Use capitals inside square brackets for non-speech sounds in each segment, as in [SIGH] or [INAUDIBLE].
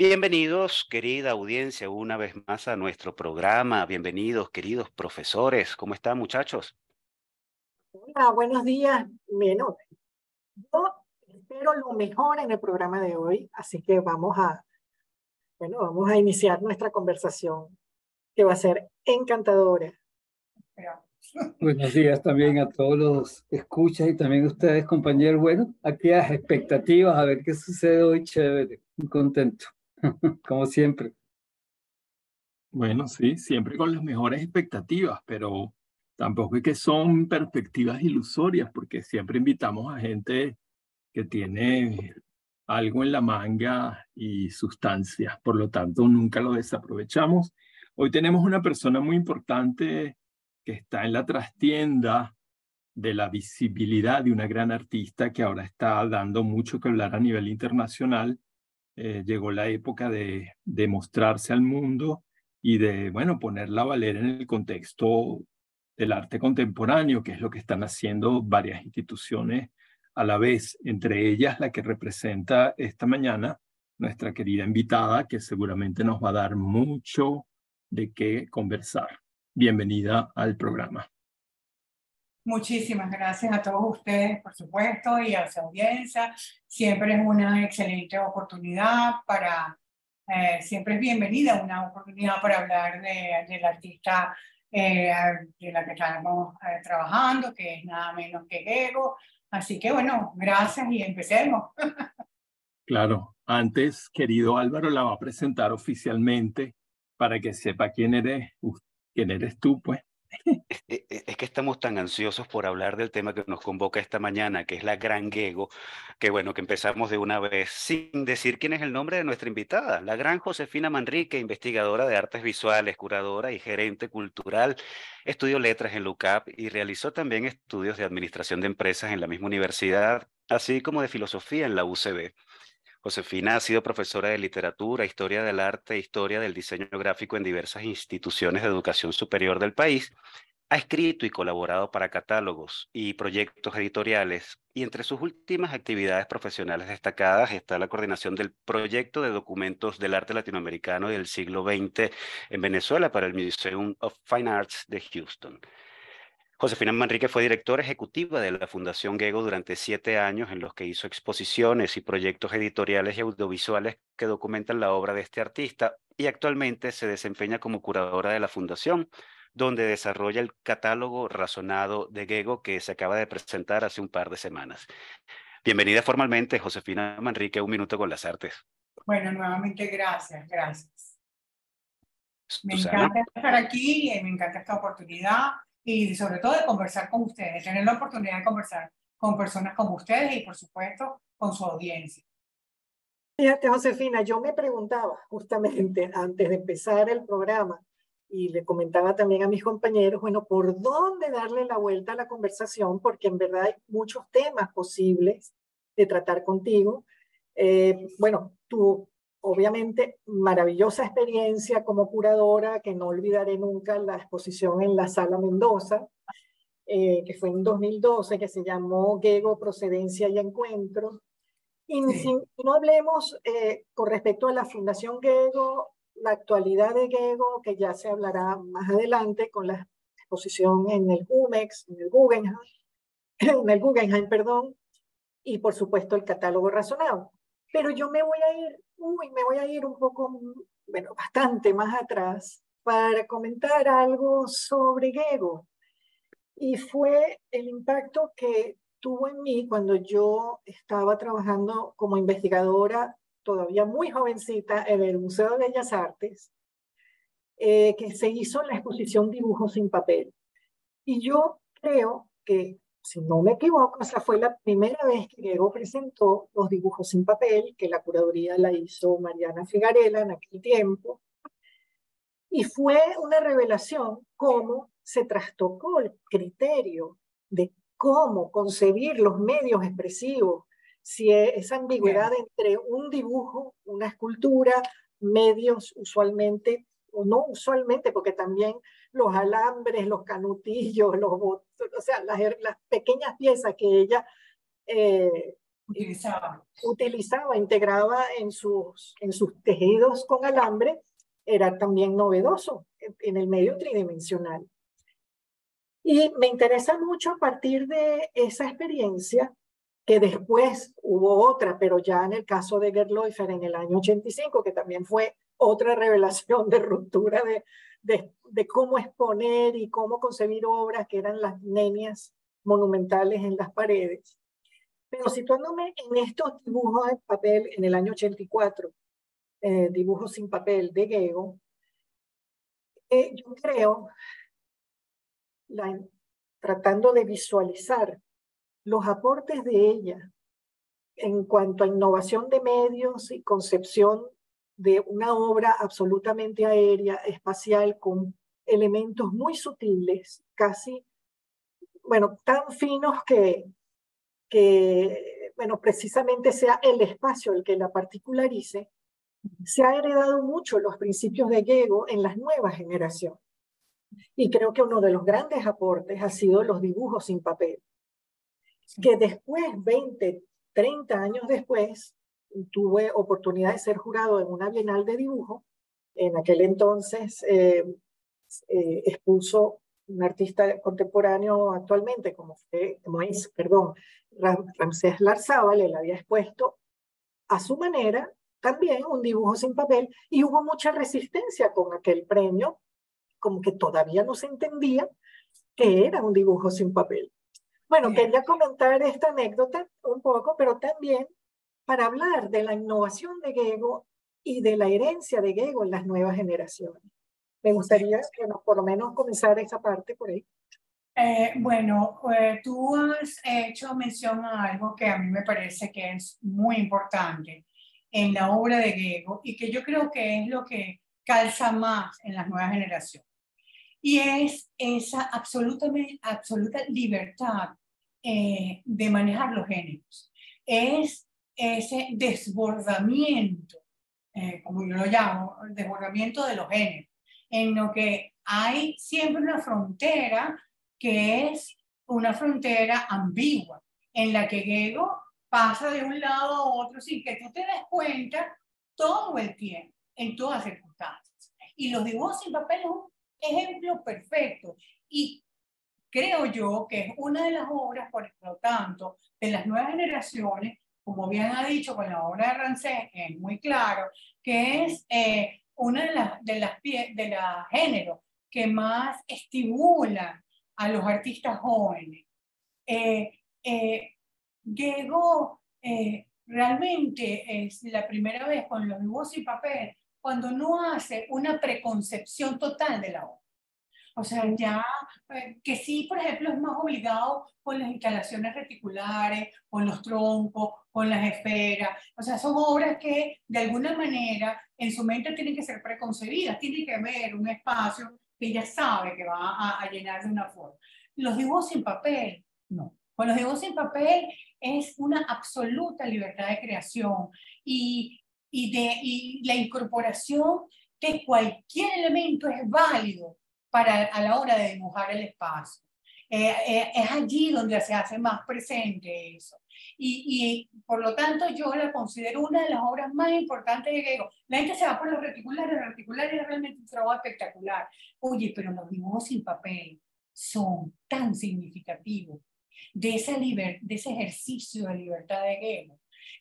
Bienvenidos, querida audiencia, una vez más a nuestro programa. Bienvenidos, queridos profesores. ¿Cómo están, muchachos? Hola, buenos días. Bueno, yo espero lo mejor en el programa de hoy, así que vamos a, bueno, vamos a iniciar nuestra conversación que va a ser encantadora. Buenos días también a todos los escuchas y también a ustedes, compañeros. Bueno, aquí las expectativas, a ver qué sucede hoy, chévere, muy contento. [LAUGHS] como siempre. Bueno, sí, siempre con las mejores expectativas, pero tampoco es que son perspectivas ilusorias, porque siempre invitamos a gente que tiene algo en la manga y sustancia, por lo tanto nunca lo desaprovechamos. Hoy tenemos una persona muy importante que está en la trastienda de la visibilidad de una gran artista que ahora está dando mucho que hablar a nivel internacional eh, llegó la época de, de mostrarse al mundo y de, bueno, ponerla a valer en el contexto del arte contemporáneo, que es lo que están haciendo varias instituciones a la vez, entre ellas la que representa esta mañana nuestra querida invitada, que seguramente nos va a dar mucho de qué conversar. Bienvenida al programa. Muchísimas gracias a todos ustedes, por supuesto, y a su audiencia. Siempre es una excelente oportunidad para, eh, siempre es bienvenida una oportunidad para hablar de, del artista eh, de la que estamos eh, trabajando, que es nada menos que Ego. Así que bueno, gracias y empecemos. [LAUGHS] Claro, antes, querido Álvaro, la va a presentar oficialmente para que sepa quién eres, quién eres tú, pues. E, e, es que estamos tan ansiosos por hablar del tema que nos convoca esta mañana, que es la Gran Gego, que bueno, que empezamos de una vez sin decir quién es el nombre de nuestra invitada, la gran Josefina Manrique, investigadora de artes visuales, curadora y gerente cultural. Estudió letras en LUCAP y realizó también estudios de administración de empresas en la misma universidad, así como de filosofía en la UCB. Josefina ha sido profesora de literatura, historia del arte historia del diseño gráfico en diversas instituciones de educación superior del país. Ha escrito y colaborado para catálogos y proyectos editoriales y entre sus últimas actividades profesionales destacadas está la coordinación del proyecto de documentos del arte latinoamericano del siglo XX en Venezuela para el Museum of Fine Arts de Houston. Josefina Manrique fue directora ejecutiva de la Fundación Gego durante siete años, en los que hizo exposiciones y proyectos editoriales y audiovisuales que documentan la obra de este artista y actualmente se desempeña como curadora de la Fundación, donde desarrolla el catálogo razonado de Gego que se acaba de presentar hace un par de semanas. Bienvenida formalmente, Josefina Manrique, un minuto con las artes. Bueno, nuevamente gracias, gracias. Me encanta estar aquí, y me encanta esta oportunidad y sobre todo de conversar con ustedes, tener la oportunidad de conversar con personas como ustedes y por supuesto con su audiencia. Fíjate, Josefina, yo me preguntaba justamente [LAUGHS] antes de empezar el programa y le comentaba también a mis compañeros, bueno, ¿por dónde darle la vuelta a la conversación? Porque en verdad hay muchos temas posibles de tratar contigo. Eh, bueno, tú obviamente maravillosa experiencia como curadora, que no olvidaré nunca la exposición en la Sala Mendoza, eh, que fue en 2012, que se llamó Gego, Procedencia y Encuentro. Y no hablemos eh, con respecto a la Fundación Gego, la actualidad de Gego, que ya se hablará más adelante con la exposición en el GUMEX, en el Guggenheim, [CLEARS THROAT] en el Guggenheim, perdón, y por supuesto el catálogo razonado. Pero yo me voy a ir uy, me voy a ir un poco, bueno, bastante más atrás para comentar algo sobre Gego. Y fue el impacto que tuvo en mí cuando yo estaba trabajando como investigadora, todavía muy jovencita, en el Museo de Bellas Artes, eh, que se hizo la exposición Dibujos sin papel. Y yo creo que, si no me equivoco, esa fue la primera vez que Diego presentó los dibujos sin papel, que la curaduría la hizo Mariana Figarela en aquel tiempo. Y fue una revelación cómo se trastocó el criterio de cómo concebir los medios expresivos, si esa ambigüedad entre un dibujo, una escultura, medios usualmente, o no usualmente, porque también los alambres, los canutillos, los o sea, las, las pequeñas piezas que ella eh, utilizaba. utilizaba, integraba en sus, en sus tejidos con alambre, era también novedoso en el medio tridimensional. Y me interesa mucho a partir de esa experiencia, que después hubo otra, pero ya en el caso de Gerloifer en el año 85, que también fue otra revelación de ruptura de, de, de cómo exponer y cómo concebir obras que eran las nenias monumentales en las paredes. Pero situándome en estos dibujos de papel en el año 84, eh, dibujos sin papel de Gego, eh, yo creo tratando de visualizar los aportes de ella en cuanto a innovación de medios y concepción de una obra absolutamente aérea, espacial, con elementos muy sutiles, casi, bueno, tan finos que, que bueno, precisamente sea el espacio el que la particularice, se ha heredado mucho los principios de Gego en las nuevas generaciones. Y creo que uno de los grandes aportes ha sido los dibujos sin papel, que después, 20, 30 años después, tuve oportunidad de ser jurado en una bienal de dibujo. En aquel entonces eh, eh, expuso un artista contemporáneo actualmente, como, como es, perdón, Ramsés Larzábal, él había expuesto a su manera también un dibujo sin papel y hubo mucha resistencia con aquel premio como que todavía no se entendía que era un dibujo sin papel. Bueno, quería comentar esta anécdota un poco, pero también para hablar de la innovación de Gego y de la herencia de Gego en las nuevas generaciones. Me gustaría, bueno, por lo menos comenzar esa parte por ahí. Eh, bueno, eh, tú has hecho mención a algo que a mí me parece que es muy importante en la obra de Gego y que yo creo que es lo que calza más en las nuevas generaciones. Y es esa absolutamente, absoluta libertad eh, de manejar los géneros. Es ese desbordamiento, eh, como yo lo llamo, el desbordamiento de los géneros, en lo que hay siempre una frontera que es una frontera ambigua, en la que Gego pasa de un lado a otro sin que tú te des cuenta todo el tiempo, en todas circunstancias. Y los dibujos sin papel es un ejemplo perfecto. Y creo yo que es una de las obras, por lo tanto, de las nuevas generaciones, como bien ha dicho con la obra de Rancé, es muy claro, que es eh, una de las, de las de la género que más estimula a los artistas jóvenes. Eh, eh, Diego eh, realmente es la primera vez con los dibujos y papel cuando no hace una preconcepción total de la obra. O sea, ya eh, que sí, por ejemplo, es más obligado con las instalaciones reticulares, con los troncos, con las esferas. O sea, son obras que de alguna manera en su mente tienen que ser preconcebidas, tiene que haber un espacio que ella sabe que va a, a llenar de una forma. Los dibujos sin papel, no. Con los dibujos sin papel es una absoluta libertad de creación y y, de, y la incorporación de cualquier elemento es válido para a la hora de dibujar el espacio. Eh, eh, es allí donde se hace más presente eso. Y, y, por lo tanto yo la considero una de las obras más importantes de Gego. La gente se va por los reticulares, los reticulares es realmente un trabajo espectacular. Oye, pero los dibujos sin papel son tan significativos de, esa liber, de ese ejercicio de libertad de Gego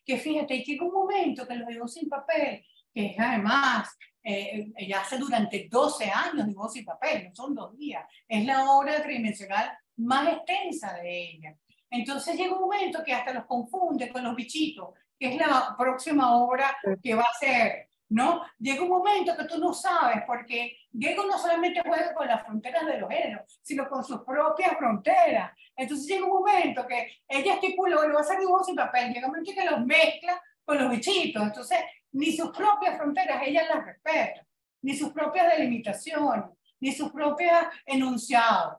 que fíjate, llega un momento que los dibujos sin papel, que es además, eh, ella hace durante 12 años dibujos sin papel, no son dos días, es la obra tridimensional más extensa de ella. Entonces llega un momento que hasta los confunde con los bichitos, que es la próxima obra que va a ser, ¿no? Llega un momento que tú no sabes, porque Diego no solamente juega con las fronteras de los géneros, sino con sus propias fronteras. Entonces llega un momento que ella estipuló, lo va a hacer dibujos sin papel, llega un momento que los mezcla con los bichitos. Entonces, ni sus propias fronteras ella las respeta, ni sus propias delimitaciones, ni sus propios enunciados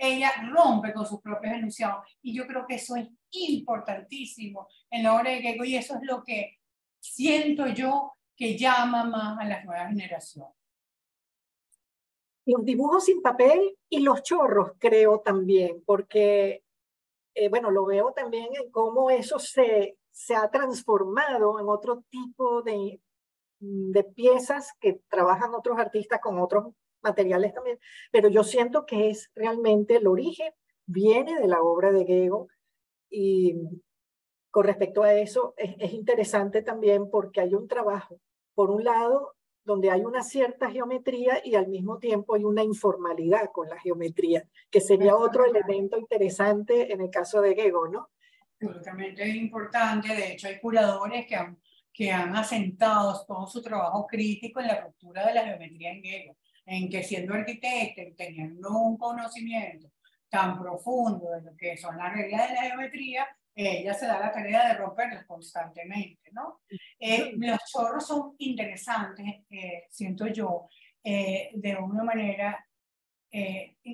ella rompe con sus propios enunciados. Y yo creo que eso es importantísimo en la obra de Gego y eso es lo que siento yo que llama más a las nuevas generaciones. Los dibujos sin papel y los chorros creo también, porque, eh, bueno, lo veo también en cómo eso se, se ha transformado en otro tipo de, de piezas que trabajan otros artistas con otros materiales también, pero yo siento que es realmente el origen, viene de la obra de Gego y con respecto a eso es, es interesante también porque hay un trabajo, por un lado, donde hay una cierta geometría y al mismo tiempo hay una informalidad con la geometría, que sería otro elemento interesante en el caso de Gego, ¿no? Absolutamente importante, de hecho hay curadores que han, que han asentado todo su trabajo crítico en la ruptura de la geometría en Gego en que siendo arquitecto y teniendo un conocimiento tan profundo de lo que son las reglas de la geometría, ella se da la tarea de romperlas constantemente, ¿no? Eh, los chorros son interesantes, eh, siento yo, eh, de una manera,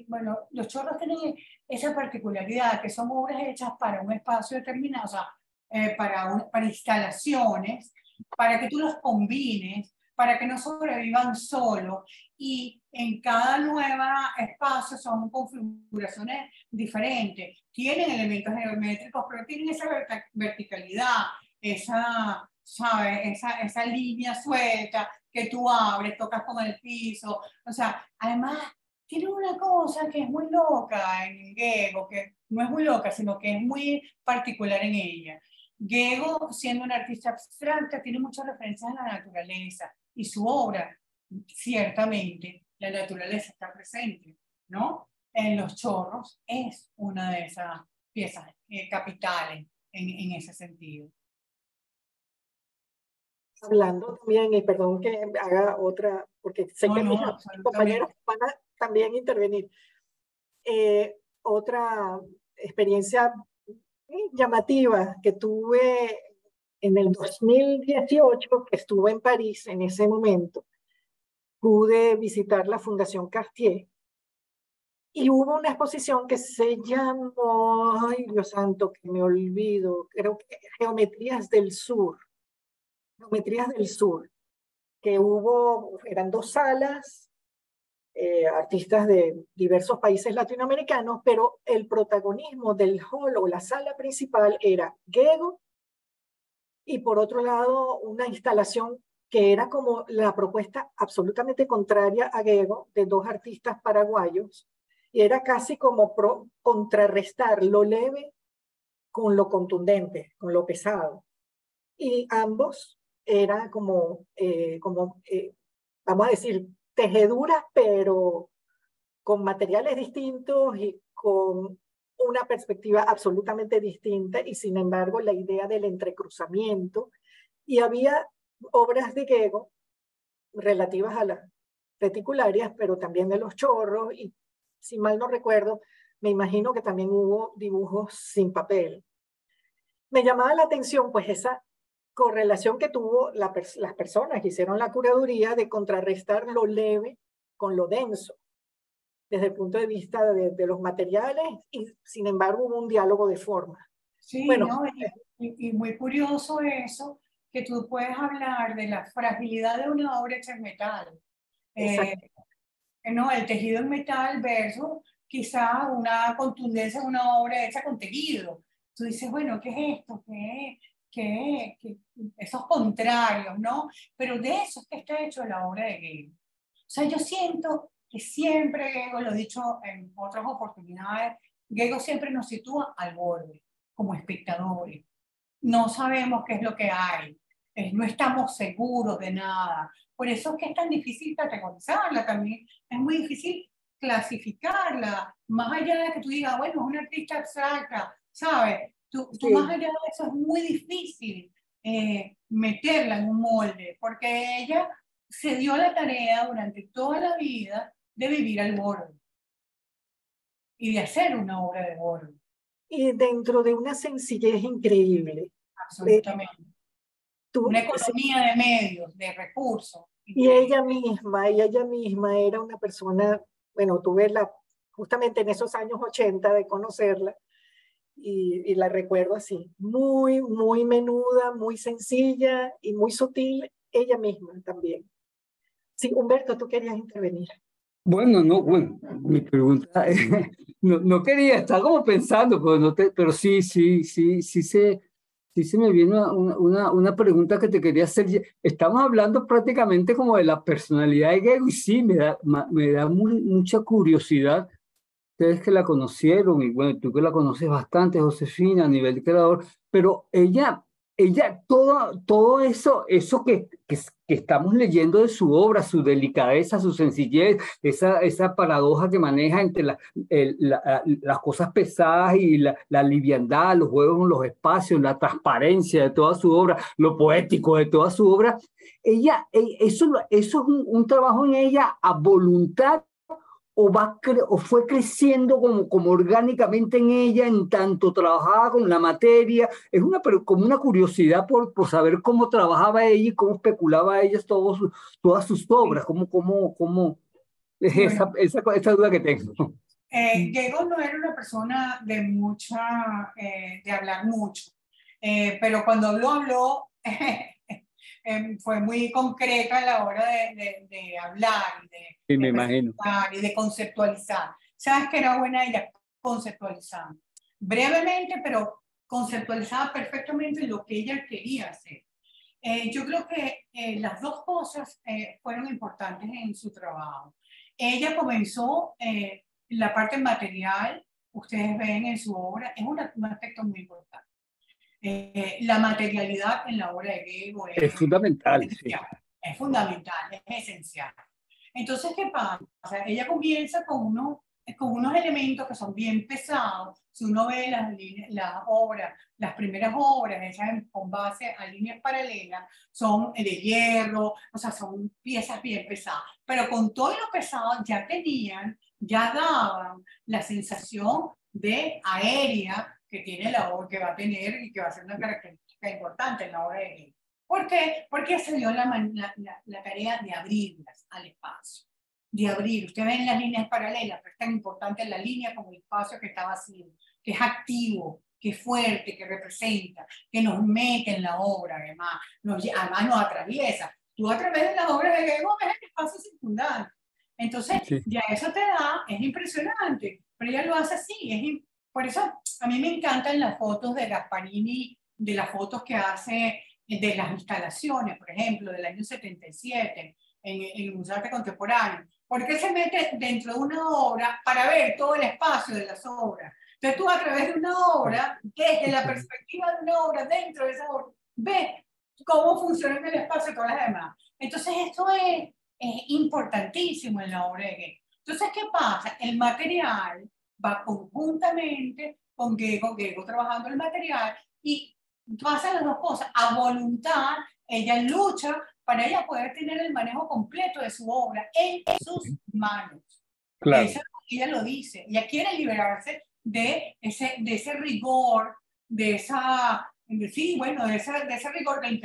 bueno, los chorros tienen esa particularidad que son obras hechas para un espacio determinado, o sea, para, para instalaciones, para que tú los combines, para que no sobrevivan solo y en cada nuevo espacio son configuraciones diferentes. Tienen elementos geométricos, pero tienen esa verticalidad, esa, ¿sabes? Esa, esa línea suelta que tú abres, tocas con el piso. O sea, además, tiene una cosa que es muy loca en Gego, que no es muy loca, sino que es muy particular en ella. Gego, siendo un artista abstracta, tiene muchas referencias a la naturaleza y su obra, ciertamente, la naturaleza está presente, ¿no? En los chorros es una de esas piezas eh, capitales en, en ese sentido. Hablando también, y perdón que haga otra, porque sé que mis compañeros van a también intervenir. Eh, otra experiencia llamativa que tuve en el 2018, que estuve en París en ese momento, pude visitar la Fundación Cartier. Y hubo una exposición que se llamó, ay Dios santo, que me olvido, creo que Geometrías del Sur, Geometrías del Sur, que hubo, eran dos salas, eh, artistas de diversos países latinoamericanos, pero el protagonismo del hall o la sala principal era Gego y por otro lado una instalación que era como la propuesta absolutamente contraria a Gego de dos artistas paraguayos y era casi como contrarrestar lo leve con lo contundente, con lo pesado. Y ambos eran como, eh, como eh, vamos a decir, tejeduras, pero con materiales distintos y con una perspectiva absolutamente distinta y sin embargo la idea del entrecruzamiento. Y había obras de Gego relativas a las reticularias, pero también de los chorros y si mal no recuerdo, me imagino que también hubo dibujos sin papel. Me llamaba la atención pues esa correlación que tuvo las personas que hicieron la curaduría de contrarrestar lo leve con lo denso desde el punto de vista de, los materiales y sin embargo hubo un diálogo de forma. Sí, bueno, y, muy curioso eso, que tú puedes hablar de la fragilidad de una obra hecha en metal. Eh, no, el tejido en metal versus quizá una contundencia de una obra hecha con tejido. Tú dices, bueno, ¿qué es esto? ¿Qué, qué, qué? Esos contrarios, ¿no? Pero de eso es que está hecho la obra de Gale. O sea, yo siento que siempre, Gego, lo he dicho en otras oportunidades, Gego siempre nos sitúa al borde, como espectadores. No sabemos qué es lo que hay, no estamos seguros de nada. Por eso es que es tan difícil categorizarla también, es muy difícil clasificarla, más allá de que tú digas, bueno, es una artista abstracta, ¿sabes? Tú, tú más allá de eso es muy difícil eh, meterla en un molde, porque ella se dio la tarea durante toda la vida de vivir al borde y de hacer una obra de borde. Y dentro de una sencillez increíble. Absolutamente. una economía de medios, de recursos. Y ella misma, y ella misma era una persona, bueno, tuve la, justamente en esos años 80 de conocerla, y, y, la recuerdo así, muy, muy menuda, muy sencilla y muy sutil, ella misma también. Sí, Humberto, tú querías intervenir. Bueno, no, bueno, mi pregunta, [LAUGHS] no, no, quería, estaba como pensando, pero, no te, pero sí, sí, sí, sí se, sí se me viene una, una, una, pregunta que te quería hacer. Estamos hablando prácticamente como de la personalidad de Gego y sí, me da, me da muy, mucha curiosidad. Ustedes que la conocieron y bueno, tú que la conoces bastante, Josefina, a nivel creador, pero ella ella, todo, todo eso, eso que, que, estamos leyendo de su obra, su delicadeza, su sencillez, esa, esa paradoja que maneja entre la, las cosas pesadas y la, la, liviandad, los juegos los espacios, la transparencia de toda su obra, lo poético de toda su obra, ella, e, eso, eso es un, un trabajo en ella a voluntad o, va o fue creciendo como, como orgánicamente en ella, en tanto trabajaba con la materia. Es una, como una curiosidad por, por saber cómo trabajaba ella y cómo especulaba ella todos, todas sus obras, cómo, cómo, cómo esa, esa, esa, duda que tengo. Eh, Diego no era una persona de mucha, eh, de hablar mucho, eh, pero cuando lo habló, [LAUGHS] Em, fue muy concreta a la hora de, de, hablar y de, sí, me imagino. y de conceptualizar. ¿Sabes que era buena ella? Conceptualizando. Brevemente, pero conceptualizaba perfectamente lo que ella quería hacer. Eh, yo creo que eh, las dos cosas eh, fueron importantes en su trabajo. Ella comenzó la parte material, ustedes ven en su obra, es un aspecto muy importante. Eh, la materialidad en la obra de Gego es, fundamental. Es fundamental, es esencial. Entonces, ¿qué pasa? Ella comienza con, uno, con unos elementos que son bien pesados. Si uno ve las, las obras, las primeras obras hechas con base a líneas paralelas, son de hierro, o sea, son piezas bien pesadas. Pero con todo lo pesado ya tenían, ya daban la sensación de aérea que tiene la obra, que va a tener y que va a ser una característica importante en la obra de Hegel. ¿Por qué? Porque se dio la, la, la, tarea de abrirlas al espacio, de abrir. Usted ve las líneas paralelas, pero es tan importante la línea como el espacio que está vacío, que es activo, que es fuerte, que representa, que nos mete en la obra, además, nos, además nos atraviesa. Tú a través de las obras de Hegel ves el espacio circundante. Entonces, ya eso te da, es impresionante, pero ella lo hace así, es, por eso a mí me encantan las fotos de Gasparini, de las fotos que hace de las instalaciones, por ejemplo, del año 77 en, el Museo de Contemporáneo. Porque se mete dentro de una obra para ver todo el espacio de las obras. Entonces tú a través de una obra, desde la perspectiva de una obra, dentro de esa obra, ves cómo funciona el espacio y todas las demás. Entonces esto es, es importantísimo en la obra de. Entonces, ¿qué pasa? El material va conjuntamente con Gego, Gego trabajando el material y pasa las dos cosas. A voluntad, ella lucha para ella poder tener el manejo completo de su obra en sus manos. Claro. ella lo dice. Ella quiere liberarse de ese, de ese rigor, de esa, sí, bueno, de ese, de ese rigor que el,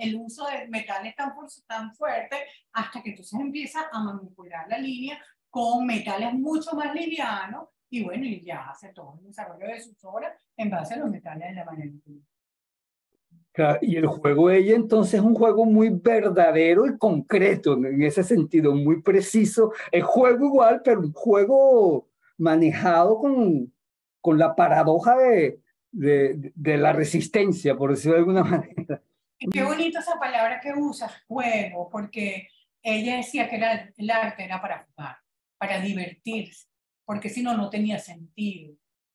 el, uso de metales tan, tan fuerte, hasta que entonces empieza a manipular la línea con metales mucho más livianos y bueno, y ya hace todo el desarrollo de sus obras en base a los metales de la manera y el juego de ella entonces es un juego muy verdadero y concreto, en ese sentido, muy preciso. Es juego igual, pero un juego manejado con, con la paradoja de, de, de la resistencia, por decirlo de alguna [LAUGHS] manera. Qué bonita esa palabra que usas, juego, porque ella decía que era, el arte era para jugar, para divertirse porque si no, no tenía sentido.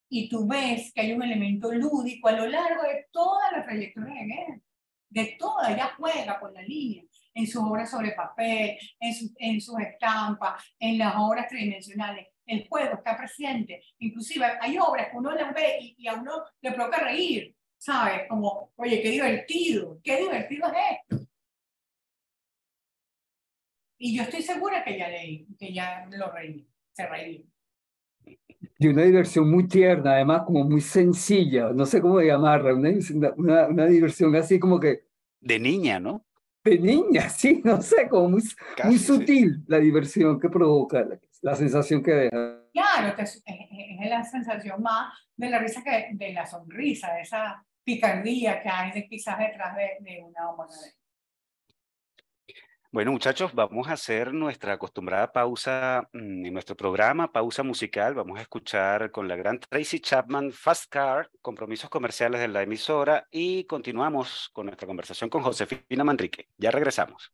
Y tú ves que hay un elemento lúdico a lo largo de toda la trayectoria de Goethe, de toda, ella juega con la línea, en sus obras sobre papel, en, su, en sus estampas, en las obras tridimensionales. el juego está presente. Inclusive hay obras que uno las ve y, y a uno le provoca reír, ¿sabes? Como, oye, qué divertido, qué divertido es esto. Y yo estoy segura que ya leí, que ya lo reí, se reí. Y una diversión muy tierna, además como muy sencilla, no sé cómo llamarla, una, una, una diversión así como que... De niña, ¿no? De niña, [LAUGHS] sí, no sé, como muy, muy sutil la diversión que provoca, la, sensación que deja. Claro, es, es, la sensación más de la risa que de la sonrisa, de esa picardía que hay de, quizás detrás de, de una homonadez. Bueno, muchachos, vamos a hacer nuestra acostumbrada pausa mm, en nuestro programa, pausa musical. Vamos a escuchar con la gran Tracy Chapman Fast Car, compromisos comerciales de la emisora y continuamos con nuestra conversación con Josefina Manrique. Ya regresamos.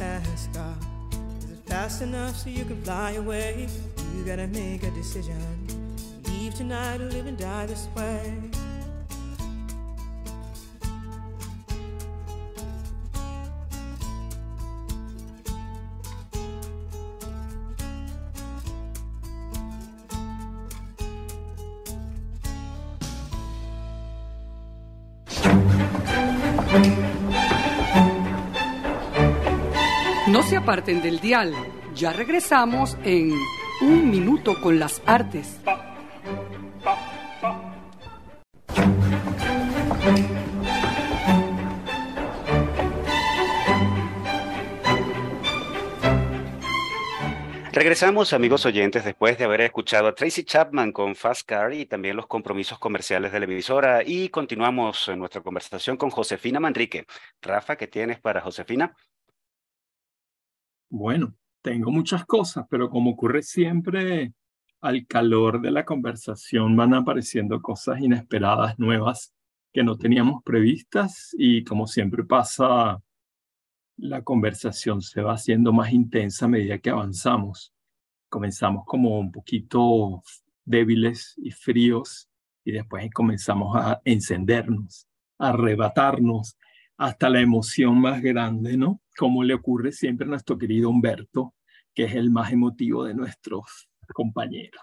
You got a fast car. Is it fast enough so you can fly away? You gotta make a decision. leave tonight or live and die this way. Aparten del dial. Ya regresamos en Un Minuto con las Artes. Regresamos, amigos oyentes, después de haber escuchado a Tracy Chapman con Fast Car y también los compromisos comerciales de la emisora. Y continuamos nuestra conversación con Josefina Manrique. Rafa, ¿qué tienes para Josefina? Bueno, tengo muchas cosas, pero como ocurre siempre, al calor de la conversación van apareciendo cosas inesperadas, nuevas, que no teníamos previstas y como siempre pasa, la conversación se va haciendo más intensa a medida que avanzamos. Comenzamos como un poquito débiles y fríos y después comenzamos a encendernos, a arrebatarnos hasta la emoción más grande, ¿no? Como le ocurre siempre a nuestro querido Humberto, que es el más emotivo de nuestros compañeros.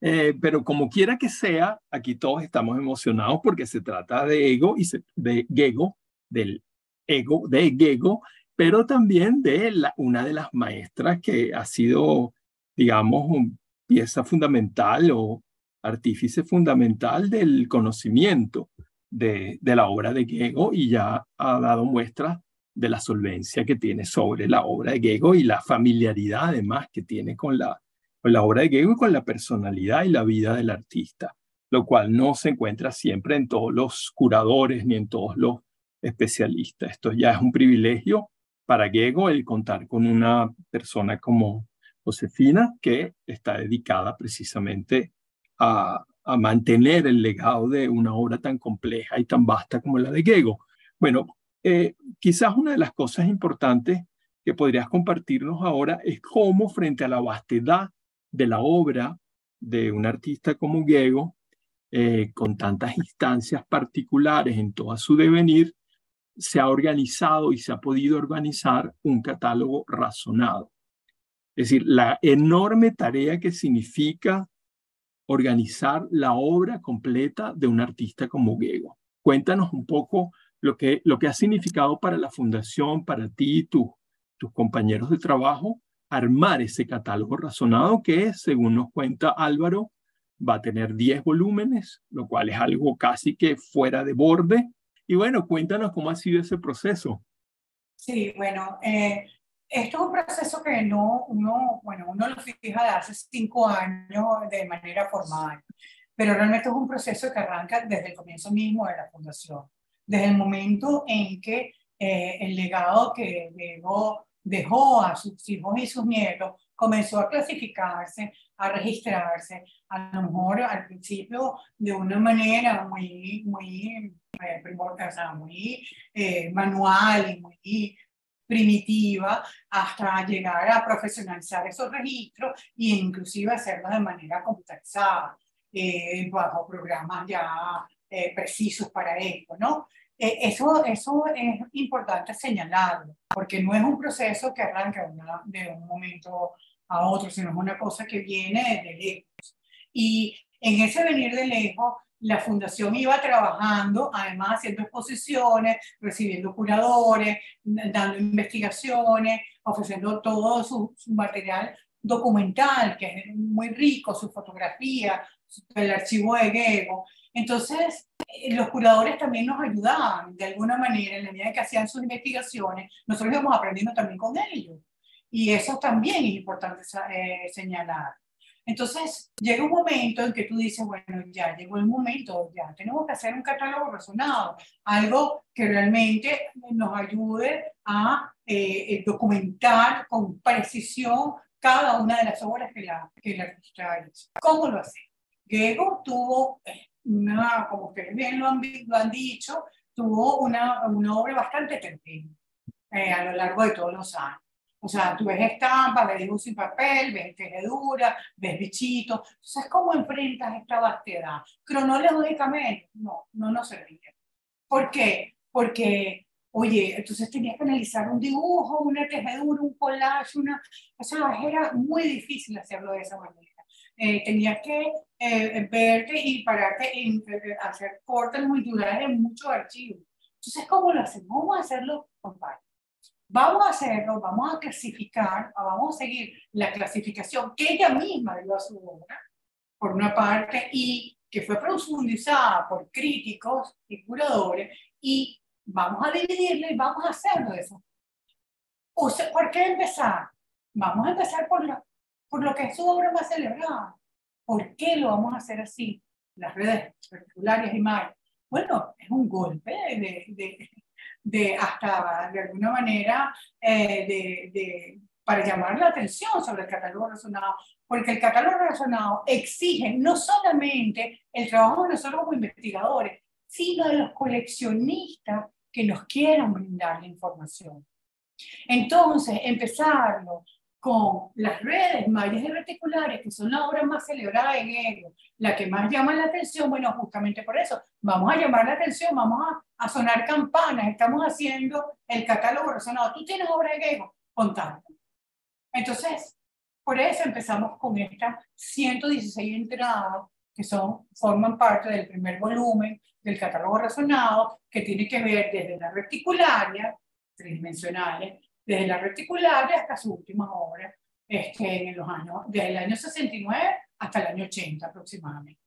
Eh, pero como quiera que sea, aquí todos estamos emocionados porque se trata de ego y de Gego, del ego de Gego, pero también de una de las maestras que ha sido, digamos, una pieza fundamental o artífice fundamental del conocimiento de, de la obra de Gego y ya ha dado muestras de la solvencia que tiene sobre la obra de Gego y la familiaridad además que tiene con la, con la obra de Gego y con la personalidad y la vida del artista, lo cual no se encuentra siempre en todos los curadores ni en todos los especialistas. Esto ya es un privilegio para Gego el contar con una persona como Josefina que está dedicada precisamente a, mantener el legado de una obra tan compleja y tan vasta como la de Gego. Bueno, eh, quizás una de las cosas importantes que podrías compartirnos ahora es cómo frente a la vastedad de la obra de un artista como Gego, eh, con tantas instancias particulares en todo su devenir, se ha organizado y se ha podido organizar un catálogo razonado. Es decir, la enorme tarea que significa organizar la obra completa de un artista como Gego. Cuéntanos un poco lo que, lo que ha significado para la fundación, para ti y tus compañeros de trabajo, armar ese catálogo razonado que, según nos cuenta Álvaro, va a tener 10 volúmenes, lo cual es algo casi que fuera de borde. Y bueno, cuéntanos cómo ha sido ese proceso. Sí, bueno, eh, esto es un proceso que no, uno, bueno, uno lo fija de hace cinco años de manera formal, pero realmente es un proceso que arranca desde el comienzo mismo de la fundación desde el momento en que eh, el legado que dejó, dejó a sus hijos y sus nietos comenzó a clasificarse, a registrarse, a lo mejor al principio de una manera muy, muy, eh, muy eh, manual y muy primitiva hasta llegar a profesionalizar esos registros e inclusive hacerlo de manera computarizada, bajo programas ya precisos para esto, ¿no? Eh, eso, eso es importante señalarlo, porque no es un proceso que arranca de un momento a otro, sino es una cosa que viene de lejos. Y en ese venir de lejos, la fundación iba trabajando, además haciendo exposiciones, recibiendo curadores, dando investigaciones, ofreciendo todo su, su material documental, que es muy rico, su fotografía, el archivo de Gego. Entonces, eh, los curadores también nos ayudaban de alguna manera en la medida que hacían sus investigaciones, nosotros íbamos aprendiendo también con ellos. Y eso también es importante eh, señalar. Entonces, llega un momento en que tú dices, bueno, ya llegó el momento, ya tenemos que hacer un catálogo razonado, algo que realmente nos ayude a eh, documentar con precisión cada una de las obras que la, que la artista ¿Cómo lo hace? Diego tuvo una, como ustedes bien lo han, lo han dicho, tuvo una, una obra bastante temprana eh, a lo largo de todos los años. O sea, tú ves estampas, ves dibujos sin papel, ves tejedura, ves bichitos. Entonces, ¿cómo enfrentas esta vastedad? Cronológicamente, no, no nos servía. ¿Por qué? Porque, oye, entonces tenías que analizar un dibujo, una tejedura, un collage, una... O sea, era muy difícil hacerlo de esa manera. Eh, tenías que eh, verte y pararte en eh, hacer cortes multitulares en muchos archivos. Entonces, ¿cómo lo hacemos? Vamos a hacerlo con partes. Vamos a hacerlo, vamos a clasificar, vamos a seguir la clasificación que ella misma dio a su obra, por una parte, y que fue profundizada por críticos y curadores, y vamos a dividirla y vamos a hacerlo de eso. ¿Por qué empezar? Vamos a empezar por, lo, por lo que es su obra más celebrada. ¿Por qué lo vamos a hacer así? Las redes particulares y más. Bueno, es un golpe de, de, de hasta de alguna manera eh, de, para llamar la atención sobre el catálogo razonado, porque el catálogo razonado exige no solamente el trabajo de nosotros como investigadores, sino de los coleccionistas que nos quieran brindar la información. Entonces, empezarlo con las redes mayas y reticulares, que son la obra más celebrada de Gego, la que más llama la atención, bueno, justamente por eso, vamos a llamar la atención, vamos a, a sonar campanas, estamos haciendo el catálogo resonado. ¿Tú tienes obra de Gego? Contacto. Entonces, por eso empezamos con estas 116 entradas que son, forman parte del primer volumen del catálogo resonado, que tiene que ver desde la reticularia, tridimensionales, desde la reticular hasta su última obra, este, en los años, desde el año 69 hasta el año 80 aproximadamente.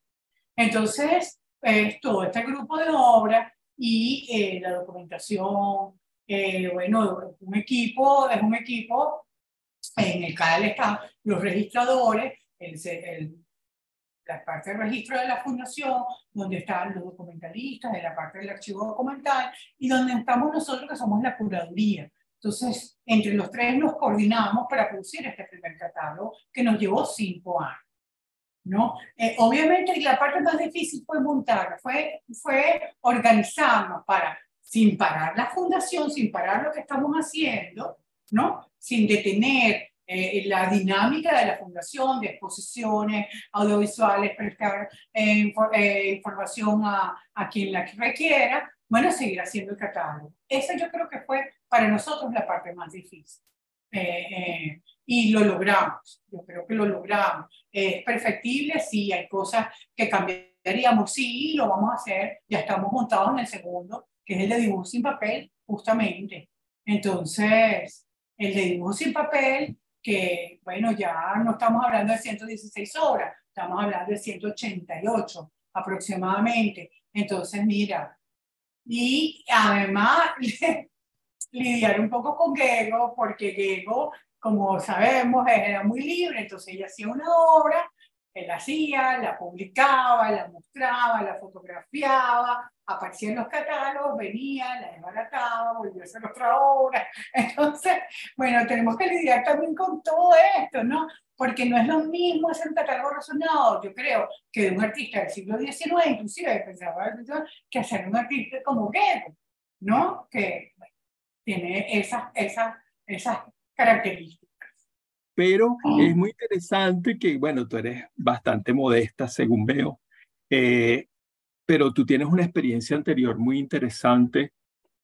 Entonces, es todo este grupo de obras y eh, la documentación, eh, bueno, un equipo, es un equipo en el cual están los registradores, el, el, la parte del registro de la fundación, donde están los documentalistas, de la parte del archivo documental, y donde estamos nosotros que somos la curaduría. Entonces, entre los tres nos coordinamos para producir este primer catálogo que nos llevó cinco años. ¿no? Eh, obviamente la parte más difícil fue montar, fue, fue organizarnos para, sin parar la fundación, sin parar lo que estamos haciendo, ¿no? sin detener eh, la dinámica de la fundación, de exposiciones audiovisuales, prestar eh, información a, a quien la requiera, bueno, seguir haciendo el catálogo. Esa yo creo que fue para nosotros la parte más difícil. Eh, eh, y lo logramos, yo creo que lo logramos. ¿Es perfectible? Sí, hay cosas que cambiaríamos, sí, lo vamos a hacer, ya estamos montados en el segundo, que es el de dibujo sin papel, justamente. Entonces, el de dibujo sin papel, que bueno, ya no estamos hablando de 116 horas, estamos hablando de 188 aproximadamente. Entonces, mira, y además [LAUGHS] lidiar un poco con Gego, porque Gego, como sabemos, era muy libre, entonces ella hacía una obra, él hacía, la publicaba, la mostraba, la fotografiaba, aparecía en los catálogos, venía, la desbarataba, volvió a hacer otra obra. [LAUGHS] Entonces, bueno, tenemos que lidiar también con todo esto, ¿no? Porque no es lo mismo hacer un catálogo razonado, yo creo, que de un artista del siglo XIX, inclusive pensaba que hacer un artista como Gego, ¿no? Que tiene esas, esas, esas características. Pero es muy interesante que, bueno, tú eres bastante modesta, según veo, eh, pero tú tienes una experiencia anterior muy interesante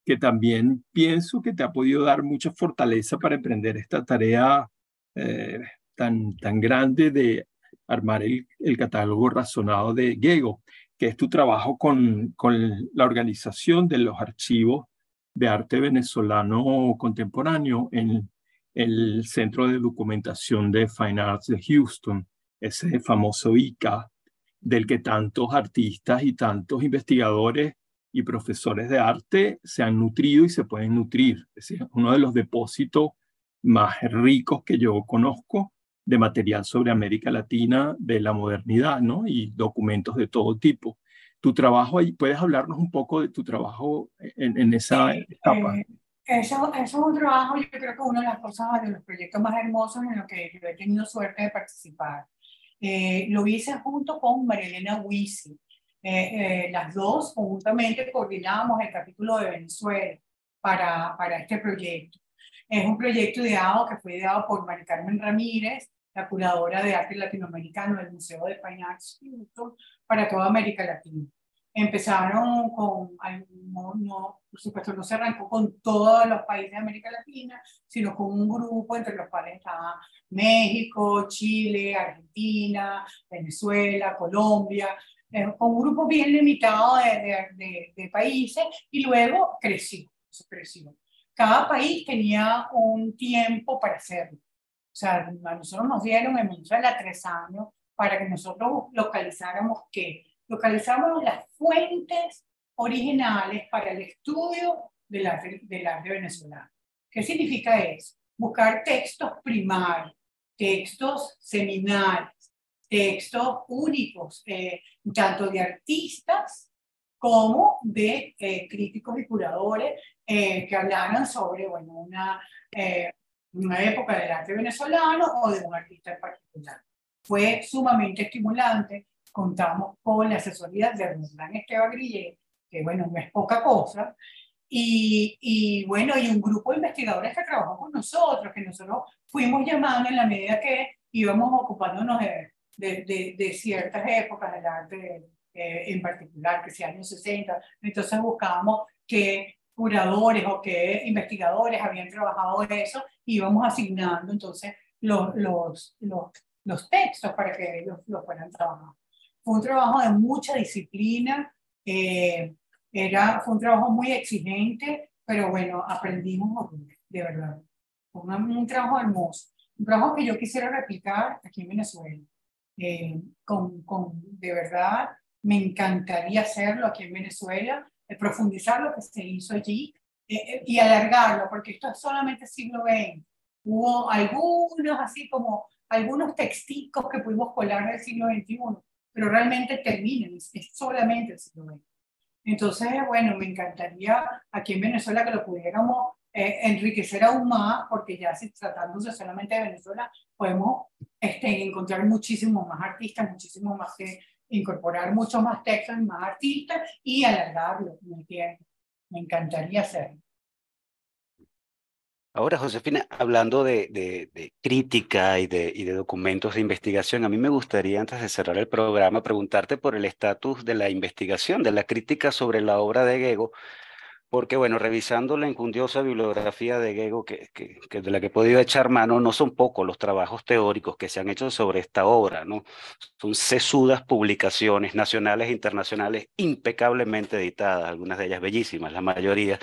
que también pienso que te ha podido dar mucha fortaleza para emprender esta tarea eh, tan, tan grande de armar el, el, catálogo razonado de Gego, que es tu trabajo con, con la organización de los archivos de arte venezolano contemporáneo en el Centro de Documentación de Fine Arts de Houston, ese famoso ICA, del que tantos artistas y tantos investigadores y profesores de arte se han nutrido y se pueden nutrir. Es decir, uno de los depósitos más ricos que yo conozco de material sobre América Latina de la modernidad, ¿no? Y documentos de todo tipo tu trabajo ahí. ¿Puedes hablarnos un poco de tu trabajo en, en esa etapa? Eh, eso, eso, es un trabajo, yo creo que una de las cosas, de los proyectos más hermosos en los que yo he tenido suerte de participar. Eh, lo hice junto con Marilena Huisi. Eh, las dos conjuntamente coordinábamos el capítulo de Venezuela para, para este proyecto. Es un proyecto ideado que fue ideado por María Carmen Ramírez, la curadora de arte latinoamericano del Museo de Fine Arts para toda América Latina. Empezaron con, no, no, por supuesto, no se arrancó con todos los países de América Latina, sino con un grupo entre los cuales estaban México, Chile, Argentina, Venezuela, Colombia, con un grupo bien limitado de, de, países y luego creció, creció. Cada país tenía un tiempo para hacerlo. O sea, a nosotros nos dieron en Venezuela tres años para que nosotros localizáramos qué, localizamos las fuentes originales para el estudio del arte, del arte venezolano. ¿Qué significa eso? Buscar textos primarios, textos seminales, textos únicos, eh, tanto de artistas como de eh, críticos y curadores eh, que hablaran sobre bueno, una, una época del arte venezolano o de un artista en particular. Fue sumamente estimulante contamos con la asesoría de Roland Esteban Grillé, que bueno, no es poca cosa, y, y, bueno, y un grupo de investigadores que trabajó con nosotros, que nosotros fuimos llamando en la medida que íbamos ocupándonos de, de, de, ciertas épocas del arte eh, en particular, que sea años 60. Entonces buscábamos qué curadores o qué investigadores habían trabajado eso, y íbamos asignando entonces los, los, los, los textos para que ellos lo fueran trabajando. Fue un trabajo de mucha disciplina, eh, era, fue un trabajo muy exigente, pero bueno, aprendimos de verdad. Fue un, trabajo hermoso, un trabajo que yo quisiera replicar aquí en Venezuela. Eh, con, con, de verdad, me encantaría hacerlo aquí en Venezuela, eh, profundizar lo que se hizo allí y alargarlo, porque esto es solamente siglo XX. Hubo algunos, así como algunos texticos que pudimos colar del siglo XXI, pero realmente terminen, es, solamente el siglo XX. Entonces, bueno, me encantaría aquí en Venezuela que lo pudiéramos eh, enriquecer aún más, porque ya si tratándose solamente de Venezuela, podemos este, encontrar muchísimos más artistas, muchísimo más que incorporar muchos más textos, más artistas y alargarlo, ¿me entiendes? Me encantaría hacerlo. Ahora, Josefina, hablando de, crítica y de, y de, documentos de investigación, a mí me gustaría, antes de cerrar el programa, preguntarte por el estatus de la investigación, de la crítica sobre la obra de Gego, porque, bueno, revisando la incundiosa bibliografía de Gego, que, de la que he podido echar mano, no son pocos los trabajos teóricos que se han hecho sobre esta obra, ¿no? Son sesudas publicaciones nacionales e internacionales impecablemente editadas, algunas de ellas bellísimas, la mayoría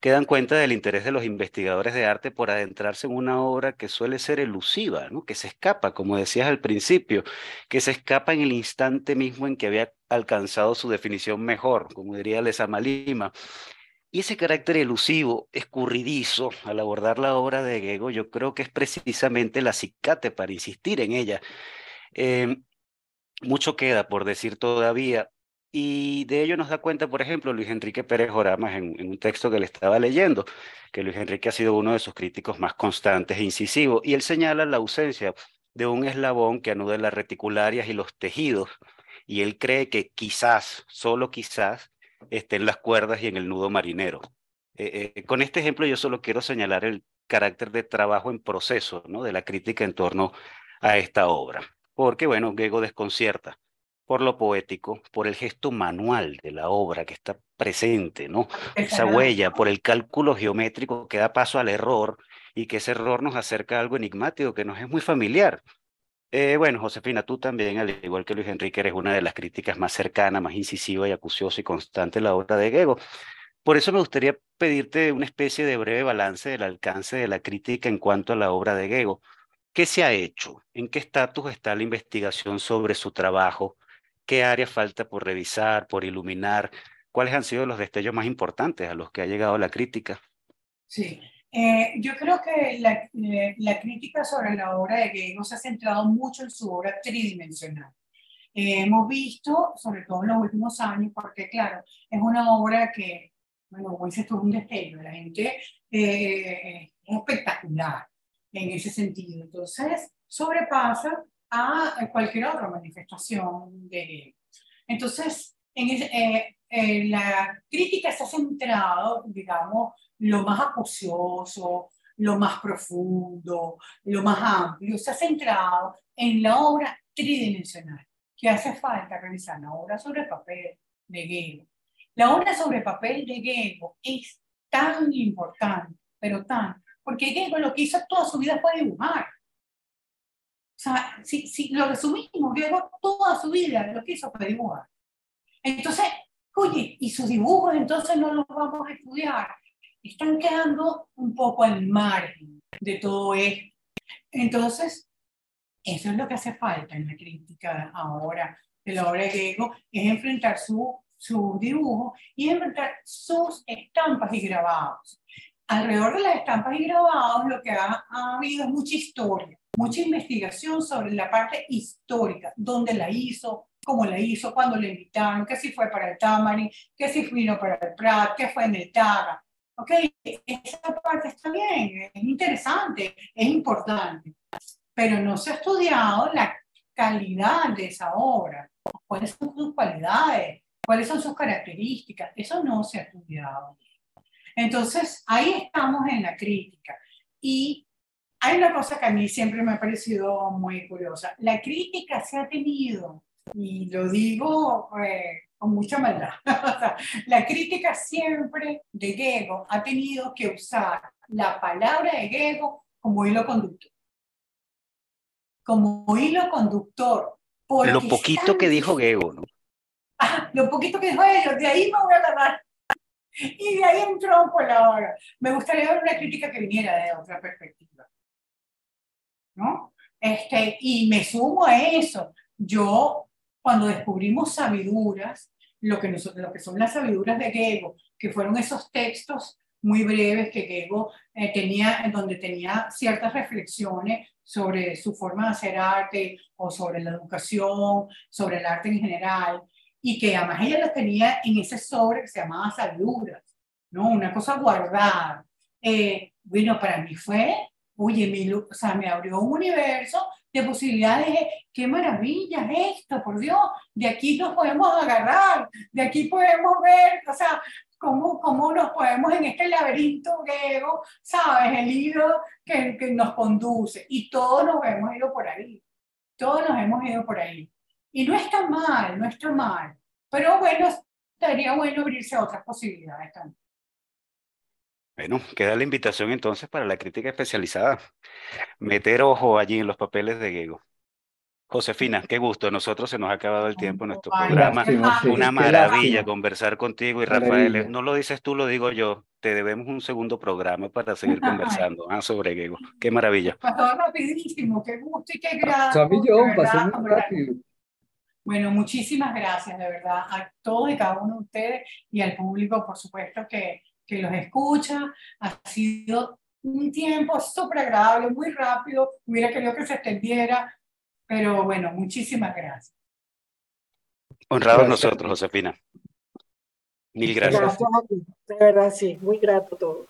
que dan cuenta del interés de los investigadores de arte por adentrarse en una obra que suele ser elusiva, ¿no? que se escapa, como decías al principio, que se escapa en el instante mismo en que había alcanzado su definición mejor, como diría Lezama Lima. Y ese carácter elusivo, escurridizo, al abordar la obra de Gego, yo creo que es precisamente el acicate para insistir en ella. Em, mucho queda por decir todavía, y de ello nos da cuenta, por ejemplo, Luis Enrique Pérez Oramas en, un texto que le estaba leyendo, que Luis Enrique ha sido uno de sus críticos más constantes e incisivos, y él señala la ausencia de un eslabón que anude las reticulares y los tejidos, y él cree que quizás, solo quizás, estén las cuerdas y en el nudo marinero. Eh, eh, con este ejemplo yo solo quiero señalar el carácter de trabajo en proceso ¿no? de la crítica en torno a esta obra, porque bueno, Gego desconcierta por lo poético, por el gesto manual de la obra que está presente, ¿no? Esa huella, por el cálculo geométrico que da paso al error y que ese error nos acerca a algo enigmático que nos es muy familiar. Eh, bueno, Josefina, tú también, al igual que Luis Enrique, eres una de las críticas más cercanas, más incisiva y acuciosa y constante de la obra de Gego. Por eso me gustaría pedirte una especie de breve balance del alcance de la crítica en cuanto a la obra de Gego. ¿Qué se ha hecho? ¿En qué estatus está la investigación sobre su trabajo? qué áreas falta por revisar, por iluminar, cuáles han sido los destellos más importantes a los que ha llegado la crítica. Sí, eh, yo creo que la, eh, la, crítica sobre la obra de Gego se ha centrado mucho en su obra tridimensional. Eh, hemos visto, sobre todo en los últimos años, porque claro, es una obra que, bueno, como dices tú, es un destello, la gente es espectacular en ese sentido. Entonces, sobrepasa a cualquier otra manifestación de Entonces, en eh, eh, la crítica ha centrado, digamos, lo más acucioso, lo más profundo, lo más amplio, ha centrado en la obra tridimensional, que hace falta revisar la obra sobre papel de Gego. La obra sobre papel de Gego es tan importante, pero tan, porque Gego lo que hizo toda su vida fue dibujar. O sea, si, si lo resumimos, Gego toda su vida lo que hizo fue dibujar. Entonces, oye, ¿y sus dibujos entonces no los vamos a estudiar? Están quedando un poco al margen de todo esto. Entonces, eso es lo que hace falta en la crítica ahora de la obra de Gego, es enfrentar su, su dibujo y enfrentar sus estampas y grabados. Alrededor de las estampas y grabados lo que ha, ha habido es mucha historia, mucha investigación sobre la parte histórica, dónde la hizo, cómo la hizo, cuándo le invitaron, que si fue para el Tamari, que si vino para el Prat, que fue en el Taga. Ok, esa parte está bien, es interesante, es importante, pero no se ha estudiado la calidad de esa obra, cuáles son sus cualidades, cuáles son sus características, eso no se ha estudiado. Entonces, ahí estamos en la crítica. Y hay una cosa que a mí siempre me ha parecido muy curiosa. La crítica se ha tenido, y lo digo eh, con mucha maldad, [LAUGHS] la crítica siempre de Gego ha tenido que usar la palabra de Gego como hilo conductor. Como hilo conductor. [LAUGHS] Lo poquito que dijo Gego, ¿no? Ah, lo poquito que dijo ellos, de ahí me voy a agarrar. [LAUGHS] Y de ahí entró por la hora. Me gustaría ver una crítica que viniera de otra perspectiva. ¿No? Este, y me sumo a eso. Yo, cuando descubrimos sabiduras, lo que, nosotros, lo que son las sabiduras de Gego, que fueron esos textos muy breves que Gego eh, tenía, en donde tenía ciertas reflexiones sobre su forma de hacer arte o sobre la educación, sobre el arte en general, y que además ella las tenía en ese sobre que se llamaba sabiduras, ¿no? Una cosa guardada. Eh, bueno, para mí fue, oye, mi, o sea, me abrió un universo de posibilidades. ¡Qué maravilla es esto, por Dios! De aquí nos podemos agarrar, de aquí podemos ver, o sea, cómo, cómo nos podemos en este laberinto griego, ¿sabes? El hilo que, que nos conduce. Y todos nos hemos ido por ahí. Todos nos hemos ido por ahí. Y no está mal, no está mal. Pero bueno, estaría bueno abrirse a otras posibilidades también. Bueno, queda la invitación entonces para la crítica especializada. Meter ojo allí en los papeles de Gego. Josefina, qué gusto. Nosotros se nos ha acabado el tiempo en nuestro programa. Una maravilla conversar contigo y Rafael. No lo dices tú, lo digo yo. Te debemos un segundo programa para seguir [LAUGHS] conversando ah, sobre Gego. Qué maravilla. Pasó rapidísimo, qué gusto y qué gracias. pasó muy rápido. Bueno, muchísimas gracias de verdad a todos y cada uno de ustedes y al público, por supuesto, que, que los escucha. Ha sido un tiempo súper agradable, muy rápido. Hubiera querido que se extendiera, pero bueno, muchísimas gracias. Honrados nosotros, Josefina. Mil gracias. Gracias de verdad, sí, muy grato todo.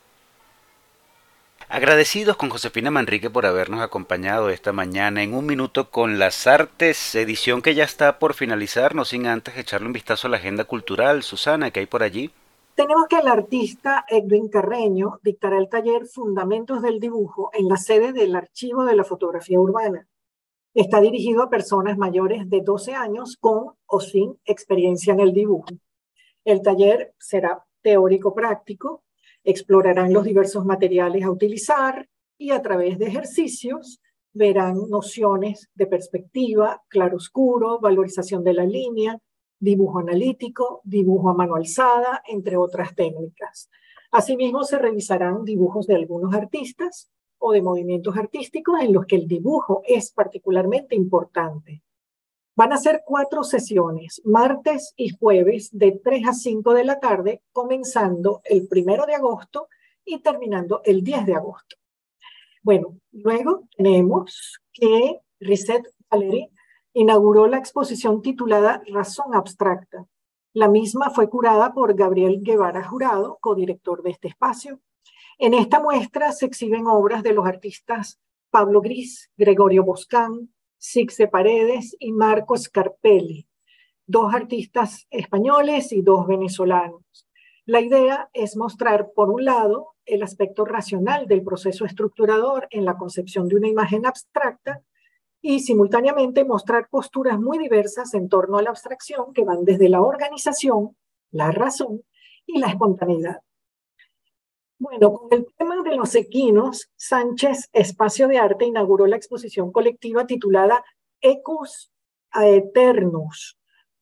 Agradecidos con Josefina Manrique por habernos acompañado esta mañana en un minuto con las artes, edición que ya está por finalizar, no sin antes echarle un vistazo a la agenda cultural. Susana, ¿qué hay por allí? Tenemos que el artista Edwin Carreño dictará el taller Fundamentos del Dibujo en la sede del Archivo de la Fotografía Urbana. Está dirigido a personas mayores de 12 años con o sin experiencia en el dibujo. El taller será teórico práctico, explorarán los diversos materiales a utilizar y a través de ejercicios verán nociones de perspectiva, claroscuro, valorización de la línea, dibujo analítico, dibujo a mano alzada, entre otras técnicas. Asimismo, se revisarán dibujos de algunos artistas o de movimientos artísticos en los que el dibujo es particularmente importante. Van a ser cuatro sesiones, martes y jueves de 3 a 5 de la tarde, comenzando el primero de agosto y terminando el 10 de agosto. Bueno, luego tenemos que Reset Gallery inauguró la exposición titulada Razón Abstracta. La misma fue curada por Gabriel Guevara Jurado, codirector de este espacio. En esta muestra se exhiben obras de los artistas Pablo Gris, Gregorio Boscán, Sixe Paredes y Marco Scarpelli, dos artistas españoles y dos venezolanos. La idea es mostrar, por un lado, el aspecto racional del proceso estructurador en la concepción de una imagen abstracta y simultáneamente mostrar posturas muy diversas en torno a la abstracción que van desde la organización, la razón y la espontaneidad. Bueno, con el tema de los equinos, Sánchez Espacio de Arte inauguró la exposición colectiva titulada Ecos Aeternus.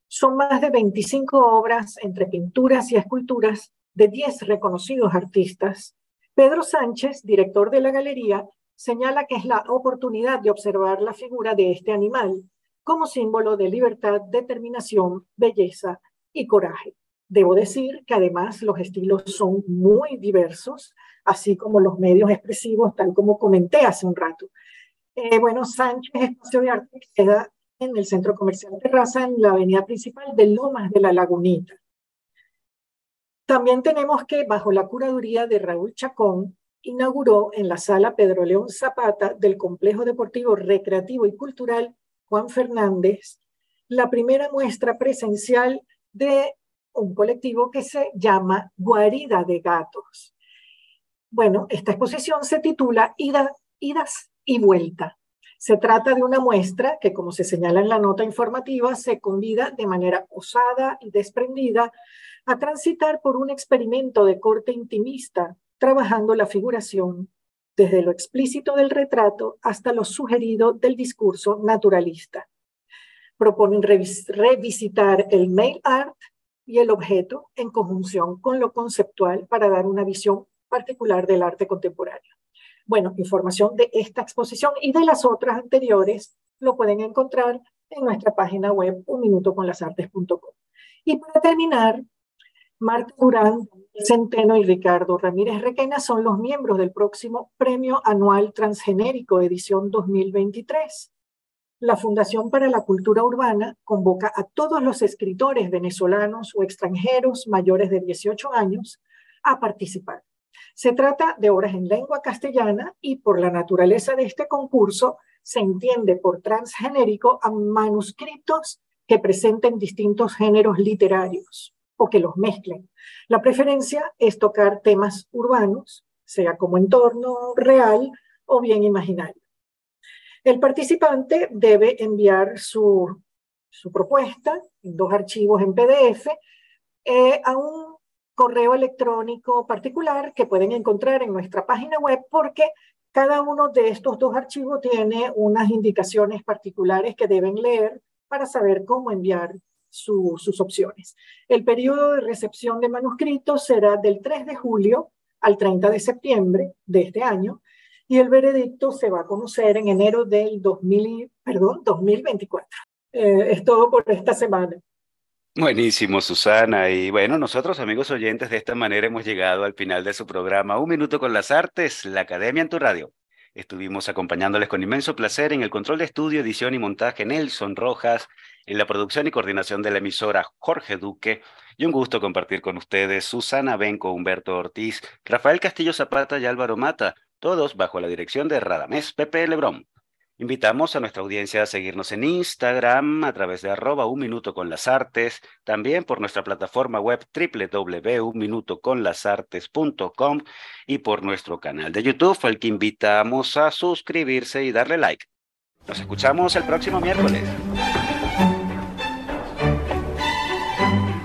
Son más de 25 obras entre pinturas y esculturas de 10 reconocidos artistas. Pedro Sánchez, director de la galería, señala que es la oportunidad de observar la figura de este animal como símbolo de libertad, determinación, belleza y coraje. Debo decir que además los estilos son muy diversos, así como los medios expresivos, tal como comenté hace un rato. Eh, bueno, Sánchez Espacio de Arte queda en el Centro Comercial Terraza, en la avenida principal de Lomas de la Lagunita. También tenemos que, bajo la curaduría de Raúl Chacón, inauguró en la sala Pedro León Zapata del Complejo Deportivo Recreativo y Cultural Juan Fernández la primera muestra presencial de un colectivo que se llama Guarida de Gatos. Bueno, esta exposición se titula Idas y Vuelta. Se trata de una muestra que, como se señala en la nota informativa, se convida de manera osada y desprendida a transitar por un experimento de corte intimista, trabajando la figuración desde lo explícito del retrato hasta lo sugerido del discurso naturalista. Proponen revisitar el mail art y el objeto en conjunción con lo conceptual para dar una visión particular del arte contemporáneo. Bueno, información de esta exposición y de las otras anteriores lo pueden encontrar en nuestra página web unminutoconlasartes.com. Y para terminar, Marta Durán, Centeno y Ricardo Ramírez Requena son los miembros del próximo Premio Anual Transgenérico edición 2023 la Fundación para la Cultura Urbana convoca a todos los escritores venezolanos o extranjeros mayores de 18 años a participar. Se trata de obras en lengua castellana y por la naturaleza de este concurso se entiende por transgenérico a manuscritos que presenten distintos géneros literarios o que los mezclen. La preferencia es tocar temas urbanos, sea como entorno real o bien imaginario. El participante debe enviar su, propuesta en dos archivos en PDF eh, a un correo electrónico particular que pueden encontrar en nuestra página web porque cada uno de estos dos archivos tiene unas indicaciones particulares que deben leer para saber cómo enviar sus opciones. El periodo de recepción de manuscritos será del 3 de julio al 30 de septiembre de este año y el veredicto se va a conocer en enero del 2000, perdón, 2024. Eh, es todo por esta semana. Buenísimo, Susana. Y bueno, nosotros, amigos oyentes, de esta manera hemos llegado al final de su programa Un Minuto con las Artes, la Academia en tu Radio. Estuvimos acompañándoles con inmenso placer en el control de estudio, edición y montaje Nelson Rojas, en la producción y coordinación de la emisora Jorge Duque, y un gusto compartir con ustedes Susana Benco, Humberto Ortiz, Rafael Castillo Zapata y Álvaro Mata todos bajo la dirección de Radamés Pepe Lebrón. Invitamos a nuestra audiencia a seguirnos en Instagram a través de arroba un minuto con las artes, también por nuestra plataforma web www.unminutoconlasartes.com y por nuestro canal de YouTube, al que invitamos a suscribirse y darle like. Nos escuchamos el próximo miércoles.